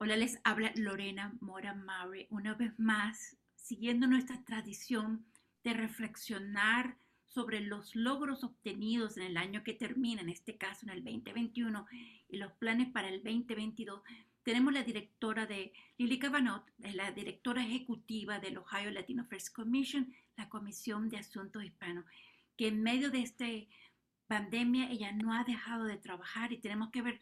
Hola, les habla Lorena Mora Maury, una vez más, siguiendo nuestra tradición de reflexionar sobre los logros obtenidos en el año que termina, en este caso en el 2021, y los planes para el 2022. Tenemos la directora de Lili Cabanot, la directora ejecutiva del Ohio Latino First Commission, la Comisión de Asuntos Hispanos, que en medio de esta pandemia ella no ha dejado de trabajar y tenemos que ver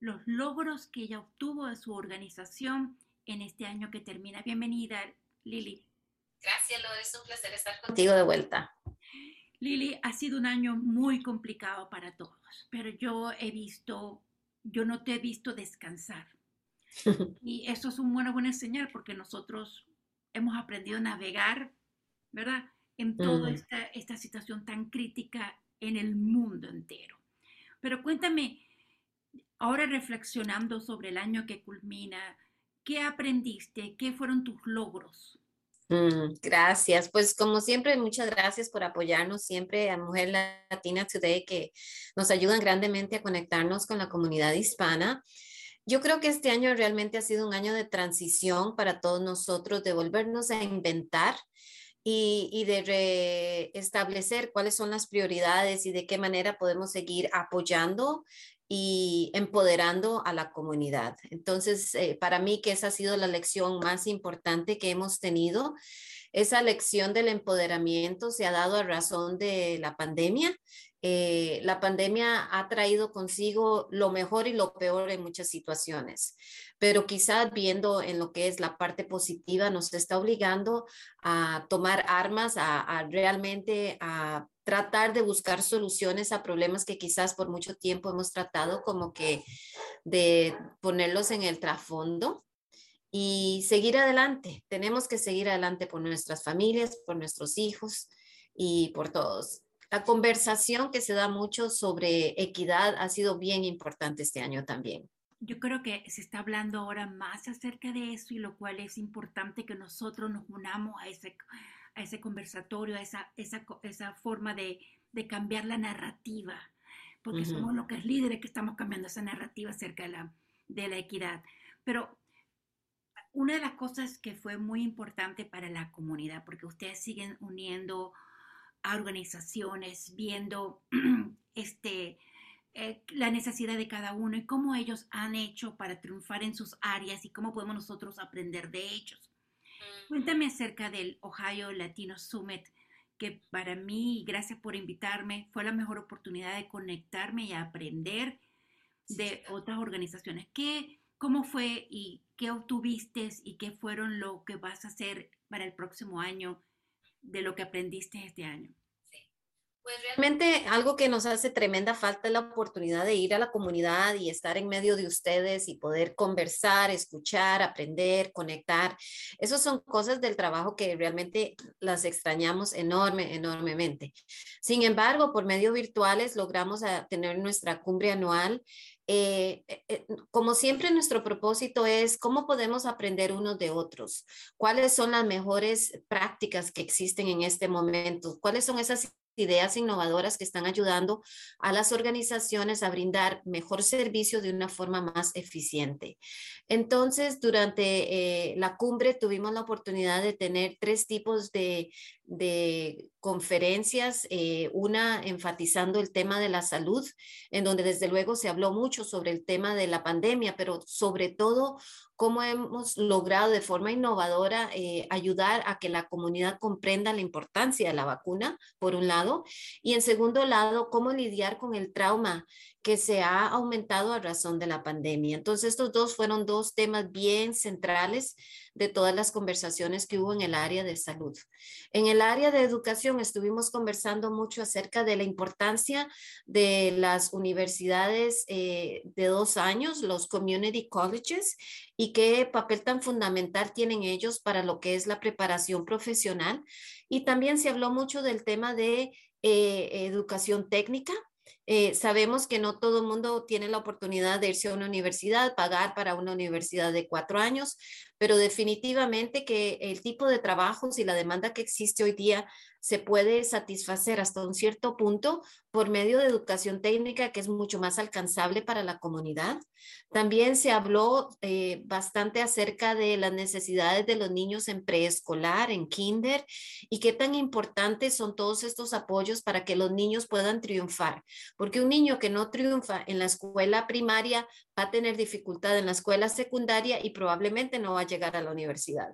los logros que ella obtuvo de su organización en este año que termina. Bienvenida, Lili. Gracias, Lore. Es un placer estar contigo de vuelta. Lili, ha sido un año muy complicado para todos, pero yo he visto, yo no te he visto descansar. y eso es una buena señal porque nosotros hemos aprendido a navegar, ¿verdad? En toda esta, esta situación tan crítica en el mundo entero. Pero cuéntame, Ahora reflexionando sobre el año que culmina, ¿qué aprendiste? ¿Qué fueron tus logros? Mm, gracias, pues como siempre, muchas gracias por apoyarnos siempre a Mujer Latina Today, que nos ayudan grandemente a conectarnos con la comunidad hispana. Yo creo que este año realmente ha sido un año de transición para todos nosotros, de volvernos a inventar y, de restablecer cuáles son las prioridades y de qué manera podemos seguir apoyando y empoderando a la comunidad. Entonces, eh, para mí que esa ha sido la lección más importante que hemos tenido. Esa lección del empoderamiento se ha dado a razón de la pandemia. Eh, la pandemia ha traído consigo lo mejor y lo peor en muchas situaciones, pero quizás viendo en lo que es la parte positiva nos está obligando a tomar armas, a, a realmente a tratar de buscar soluciones a problemas que quizás por mucho tiempo hemos tratado como que de ponerlos en el trasfondo y seguir adelante. Tenemos que seguir adelante por nuestras familias, por nuestros hijos y por todos. La conversación que se da mucho sobre equidad ha sido bien importante este año también. Yo creo que se está hablando ahora más acerca de eso y lo cual es importante que nosotros nos unamos a ese, a ese conversatorio, a esa, esa, esa forma de, de, cambiar la narrativa, porque somos los que es líderes que estamos cambiando esa narrativa acerca de la, de la equidad. Pero una de las cosas que fue muy importante para la comunidad, porque ustedes siguen uniendo a organizaciones, viendo este, eh, la necesidad de cada uno y cómo ellos han hecho para triunfar en sus áreas y cómo podemos nosotros aprender de ellos. Cuéntame acerca del Ohio Latino Summit, que para mí, gracias por invitarme, fue la mejor oportunidad de conectarme y aprender de otras organizaciones. ¿Qué, ¿Cómo fue y qué obtuviste y qué fueron lo que vas a hacer para el próximo año de lo que aprendiste este año? Pues realmente algo que nos hace tremenda falta es la oportunidad de ir a la comunidad y estar en medio de ustedes y poder conversar, escuchar, aprender, conectar. Esas son cosas del trabajo que realmente las extrañamos enorme, enormemente. Sin embargo, por medios virtuales logramos tener nuestra cumbre anual eh, eh, eh, como siempre, nuestro propósito es cómo podemos aprender unos de otros, cuáles son las mejores prácticas que existen en este momento, cuáles son esas ideas innovadoras que están ayudando a las organizaciones a brindar mejor servicio de una forma más eficiente. Entonces, durante la cumbre tuvimos la oportunidad de tener tres tipos de, de conferencias, eh, una enfatizando el tema de la salud, en donde desde luego se habló mucho sobre el tema de la pandemia, pero sobre todo cómo hemos logrado de forma innovadora eh, ayudar a que la comunidad comprenda la importancia de la vacuna, por un lado, y en segundo lado, cómo lidiar con el trauma que se ha aumentado a razón de la pandemia. Entonces, estos dos fueron dos temas bien centrales de todas las conversaciones que hubo en el área de salud. En el área de educación estuvimos conversando mucho acerca de la importancia de las universidades eh, de dos años, los community colleges, y qué papel tan fundamental tienen ellos para lo que es la preparación profesional. Y también se habló mucho del tema de eh, educación técnica Eh, sabemos que no todo el mundo tiene la oportunidad de irse a una universidad, pagar para una universidad de cuatro años, pero definitivamente que el tipo de trabajos y la demanda que existe hoy día se puede satisfacer hasta un cierto punto por medio de educación técnica que es mucho más alcanzable para la comunidad. También se habló eh, bastante acerca de las necesidades de los niños en preescolar, en kinder, y qué tan importantes son todos estos apoyos para que los niños puedan triunfar. Porque un niño que no triunfa en la escuela primaria va a tener dificultad en la escuela secundaria y probablemente no va a llegar a la universidad.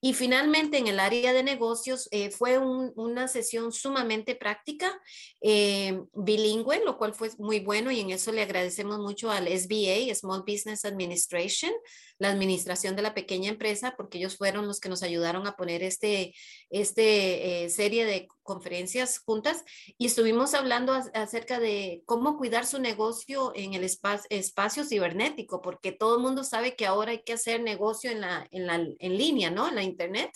Y finalmente, en el área de negocios, eh, fue una sesión sumamente práctica, eh, bilingüe, lo cual fue muy bueno y en eso le agradecemos mucho al SBA, Small Business Administration, la administración de la pequeña empresa, porque ellos fueron los que nos ayudaron a poner este, este eh, serie de conferencias juntas y estuvimos hablando acerca de cómo cuidar su negocio en el espacio cibernético, porque todo el mundo sabe que ahora hay que hacer negocio en, la, en, la, en línea, ¿no? En la internet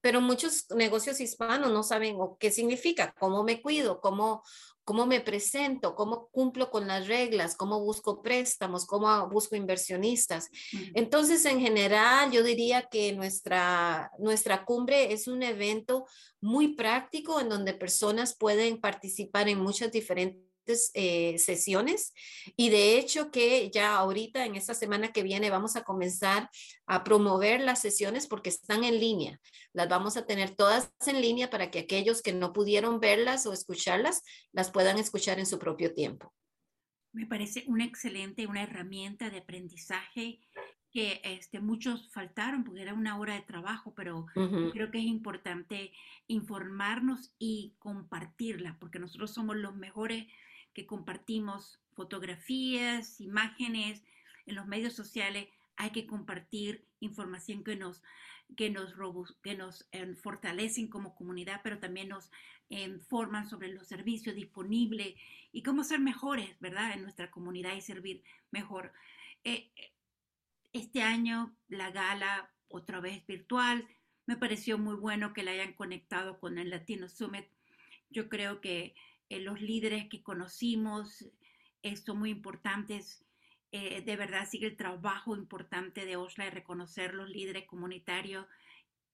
pero muchos negocios hispanos no saben qué significa, cómo me cuido, cómo, cómo me presento, cómo cumplo con las reglas, cómo busco préstamos, cómo busco inversionistas. Entonces, en general, yo diría que nuestra, nuestra cumbre es un evento muy práctico en donde personas pueden participar en muchas diferentes eh, sesiones y de hecho que ya ahorita en esta semana que viene vamos a comenzar a promover las sesiones porque están en línea. Las vamos a tener todas en línea para que aquellos que no pudieron verlas o escucharlas las puedan escuchar en su propio tiempo. Me parece una excelente, una herramienta de aprendizaje que este, muchos faltaron porque era una hora de trabajo, pero creo que es importante informarnos y compartirla porque nosotros somos los mejores que compartimos fotografías, imágenes en los medios sociales, hay que compartir información que nos, que nos, que nos eh, fortalecen como comunidad, pero también nos informan sobre los servicios disponibles y cómo ser mejores, ¿verdad?, en nuestra comunidad y servir mejor. Eh, este año la gala otra vez virtual, me pareció muy bueno que la hayan conectado con el Latino Summit. Yo creo que eh, los líderes que conocimos eh, son muy importantes. Eh, de verdad sigue el trabajo importante de OSLA de reconocer los líderes comunitarios.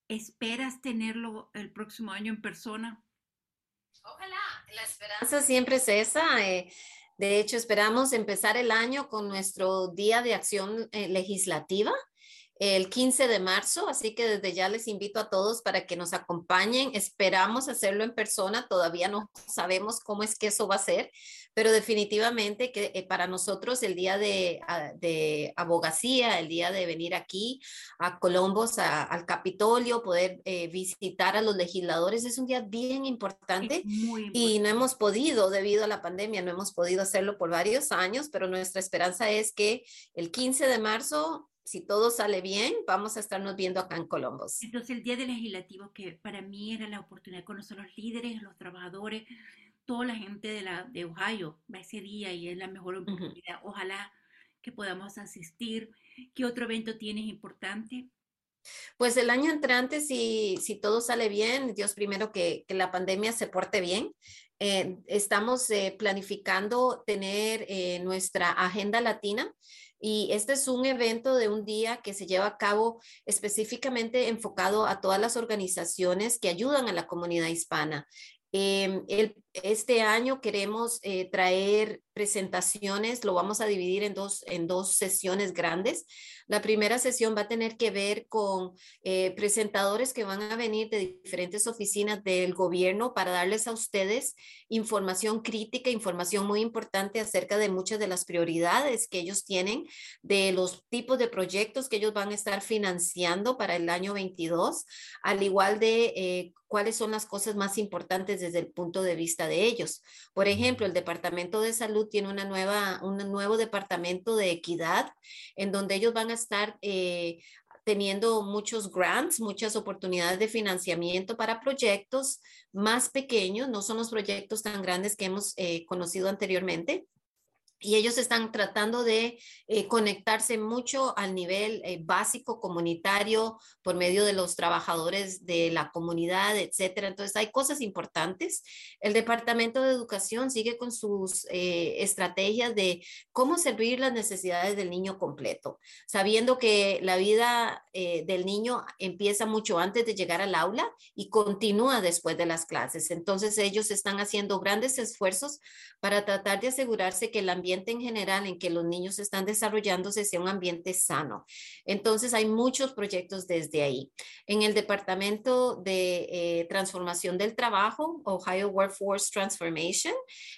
¿Esperas tenerlo el próximo año en persona? Ojalá, la esperanza siempre es esa. de hecho, esperamos empezar el año con nuestro Día de Acción Legislativa el 15 de marzo, así que desde ya les invito a todos para que nos acompañen. Esperamos hacerlo en persona, todavía no sabemos cómo es que eso va a ser, pero definitivamente que eh, para nosotros el día de, ah, de, abogacía, el día de venir aquí a Colombos, al Capitolio, poder eh, visitar a los legisladores, es un día bien importante, importante y no hemos podido, debido a la pandemia, no hemos podido hacerlo por varios años, pero nuestra esperanza es que el 15 de marzo si todo sale bien, vamos a estarnos viendo acá en Colombos. Entonces, el Día del Legislativo, que para mí era la oportunidad de conocer a los líderes, los trabajadores, toda la gente de, la, de Ohio va ese día y es la mejor oportunidad. Ojalá que podamos asistir. ¿Qué otro evento tienes importante? Pues el año entrante, si, si todo sale bien, Dios primero que, que la pandemia se porte bien. Eh, estamos eh, planificando tener eh, nuestra agenda latina y este es un evento de un día que se lleva a cabo específicamente enfocado a todas las organizaciones que ayudan a la comunidad hispana. Em, este año queremos eh, traer presentaciones, lo vamos a dividir en dos, en dos sesiones grandes. La primera sesión va a tener que ver con eh, presentadores que van a venir de diferentes oficinas del gobierno para darles a ustedes información crítica, información muy importante acerca de muchas de las prioridades que ellos tienen, de los tipos de proyectos que ellos van a estar financiando para el año 22, al igual de eh, cuáles son las cosas más importantes desde el punto de vista de ellos. Por ejemplo, el Departamento de Salud tiene una nueva, un nuevo departamento de equidad en donde ellos van a estar eh, teniendo muchos grants, muchas oportunidades de financiamiento para proyectos más pequeños, no son los proyectos tan grandes que hemos eh, conocido anteriormente. Y ellos están tratando de eh, conectarse mucho al nivel eh, básico comunitario por medio de los trabajadores de la comunidad, etcétera. Entonces hay cosas importantes. El Departamento de Educación sigue con sus eh, estrategias de cómo servir las necesidades del niño completo, sabiendo que la vida del niño empieza mucho antes de llegar al aula y continúa después de las clases. Entonces ellos están haciendo grandes esfuerzos para tratar de asegurarse que el ambiente en general en que los niños están desarrollándose sea un ambiente sano. Entonces hay muchos proyectos desde ahí. En el Departamento de eh, Transformación del Trabajo, Ohio Workforce Transformation,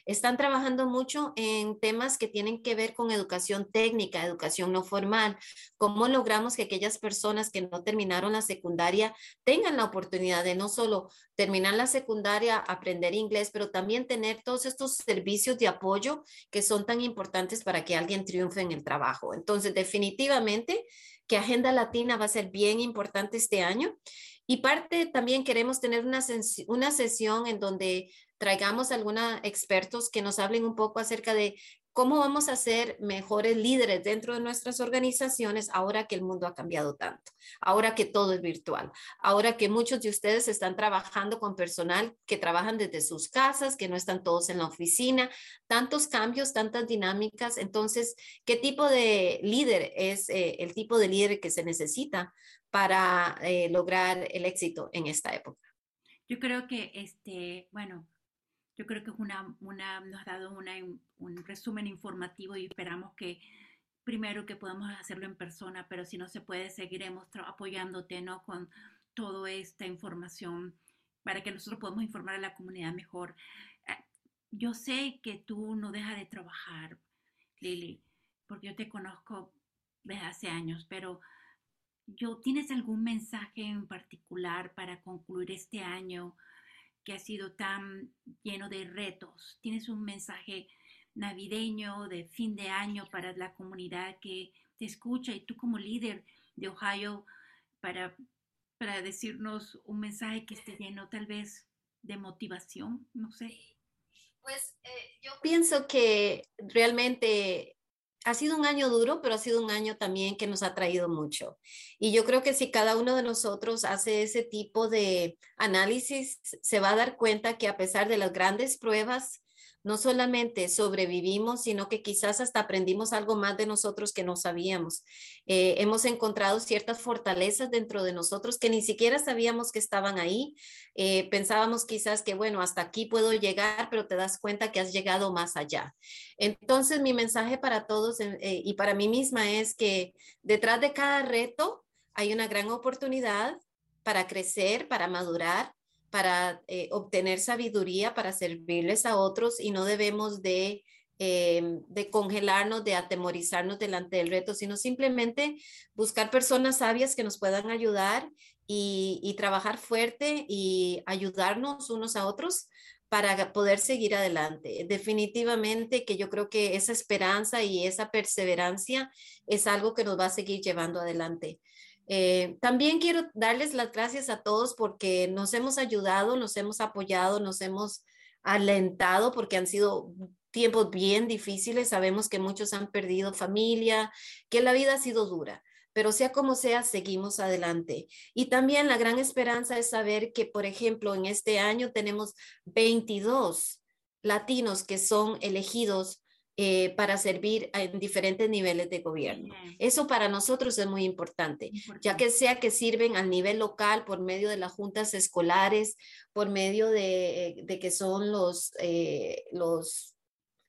están trabajando mucho en temas que tienen que ver con educación técnica, educación no formal, cómo logramos que aquellas personas que no terminaron la secundaria tengan la oportunidad de no solo terminar la secundaria, aprender inglés, pero también tener todos estos servicios de apoyo que son tan importantes para que alguien triunfe en el trabajo. Entonces, definitivamente que Agenda Latina va a ser bien importante este año. Y parte también queremos tener una, una sesión en donde traigamos algunos expertos que nos hablen un poco acerca de ¿Cómo vamos a ser mejores líderes dentro de nuestras organizaciones ahora que el mundo ha cambiado tanto? Ahora que todo es virtual, ahora que muchos de ustedes están trabajando con personal que trabajan desde sus casas, que no están todos en la oficina, tantos cambios, tantas dinámicas. Entonces, ¿qué tipo de líder es eh, el tipo de líder que se necesita para eh, lograr el éxito en esta época? Yo creo que, este, bueno, yo creo que es una, una, nos ha dado una, un resumen informativo y esperamos que primero que podamos hacerlo en persona, pero si no se puede, seguiremos apoyándote ¿no? con toda esta información para que nosotros podamos informar a la comunidad mejor. Eh, yo sé que tú no dejas de trabajar, Lili, porque yo te conozco desde hace años, pero yo, ¿tienes algún mensaje en particular para concluir este año? Ha sido tan lleno de retos. Tienes un mensaje navideño de fin de año para la comunidad que te escucha y tú como líder de Ohio para, para decirnos un mensaje que esté lleno tal vez de motivación, no sé. Pues eh, yo pienso que realmente ha sido un año duro, pero ha sido un año también que nos ha traído mucho. Y yo creo que si cada uno de nosotros hace ese tipo de análisis, se va a dar cuenta que a pesar de las grandes pruebas, no solamente sobrevivimos, sino que quizás hasta aprendimos algo más de nosotros que no sabíamos. Eh, hemos encontrado ciertas fortalezas dentro de nosotros que ni siquiera sabíamos que estaban ahí. Eh, pensábamos quizás que, bueno, hasta aquí puedo llegar, pero te das cuenta que has llegado más allá. Entonces, mi mensaje para todos eh, y para mí misma es que detrás de cada reto hay una gran oportunidad para crecer, para madurar para eh, obtener sabiduría, para servirles a otros y no debemos de, em, de congelarnos, de atemorizarnos delante del reto, sino simplemente buscar personas sabias que nos puedan ayudar y trabajar fuerte y ayudarnos unos a otros para poder seguir adelante. Definitivamente que yo creo que esa esperanza y esa perseverancia es algo que nos va a seguir llevando adelante. Eh, también quiero darles las gracias a todos porque nos hemos ayudado, nos hemos apoyado, nos hemos alentado porque han sido tiempos bien difíciles. Sabemos que muchos han perdido familia, que la vida ha sido dura, pero sea como sea, seguimos adelante. Y también la gran esperanza es saber que, por ejemplo, en este año tenemos 22 latinos que son elegidos eh, para servir en diferentes niveles de gobierno. Eso para nosotros es muy importante, ya que sea que sirven al nivel local por medio de las juntas escolares, por medio de, de que son los, eh, los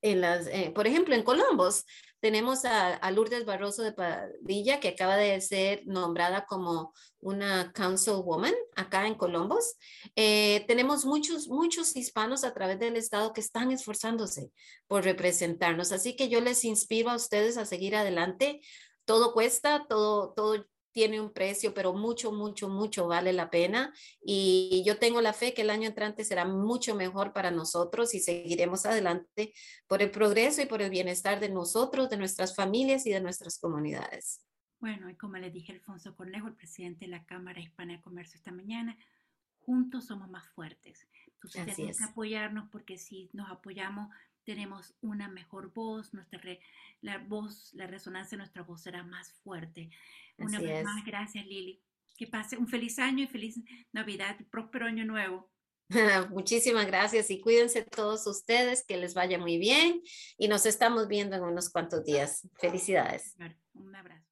en las, eh, por ejemplo, en Colombos tenemos a, Lourdes Barroso de Padilla, que acaba de ser nombrada como una councilwoman acá en Colombos. Eh, tenemos muchos, muchos hispanos a través del Estado que están esforzándose por representarnos. Así que yo les inspiro a ustedes a seguir adelante. Todo cuesta, todo, todo tiene un precio, pero mucho, mucho, mucho vale la pena. Y yo tengo la fe que el año entrante será mucho mejor para nosotros y seguiremos adelante por el progreso y por el bienestar de nosotros, de nuestras familias y de nuestras comunidades. Bueno, y como le dije Alfonso Cornejo, el presidente de la Cámara Hispana de Comercio esta mañana, juntos somos más fuertes. Entonces tenemos que apoyarnos porque si nos apoyamos tenemos una mejor voz, nuestra la voz, la resonancia de nuestra voz será más fuerte. Una vez más, gracias Lili. Que pase un feliz año y feliz Navidad y próspero año nuevo. Muchísimas gracias y cuídense todos ustedes, que les vaya muy bien y nos estamos viendo en unos cuantos días. Felicidades. Un abrazo.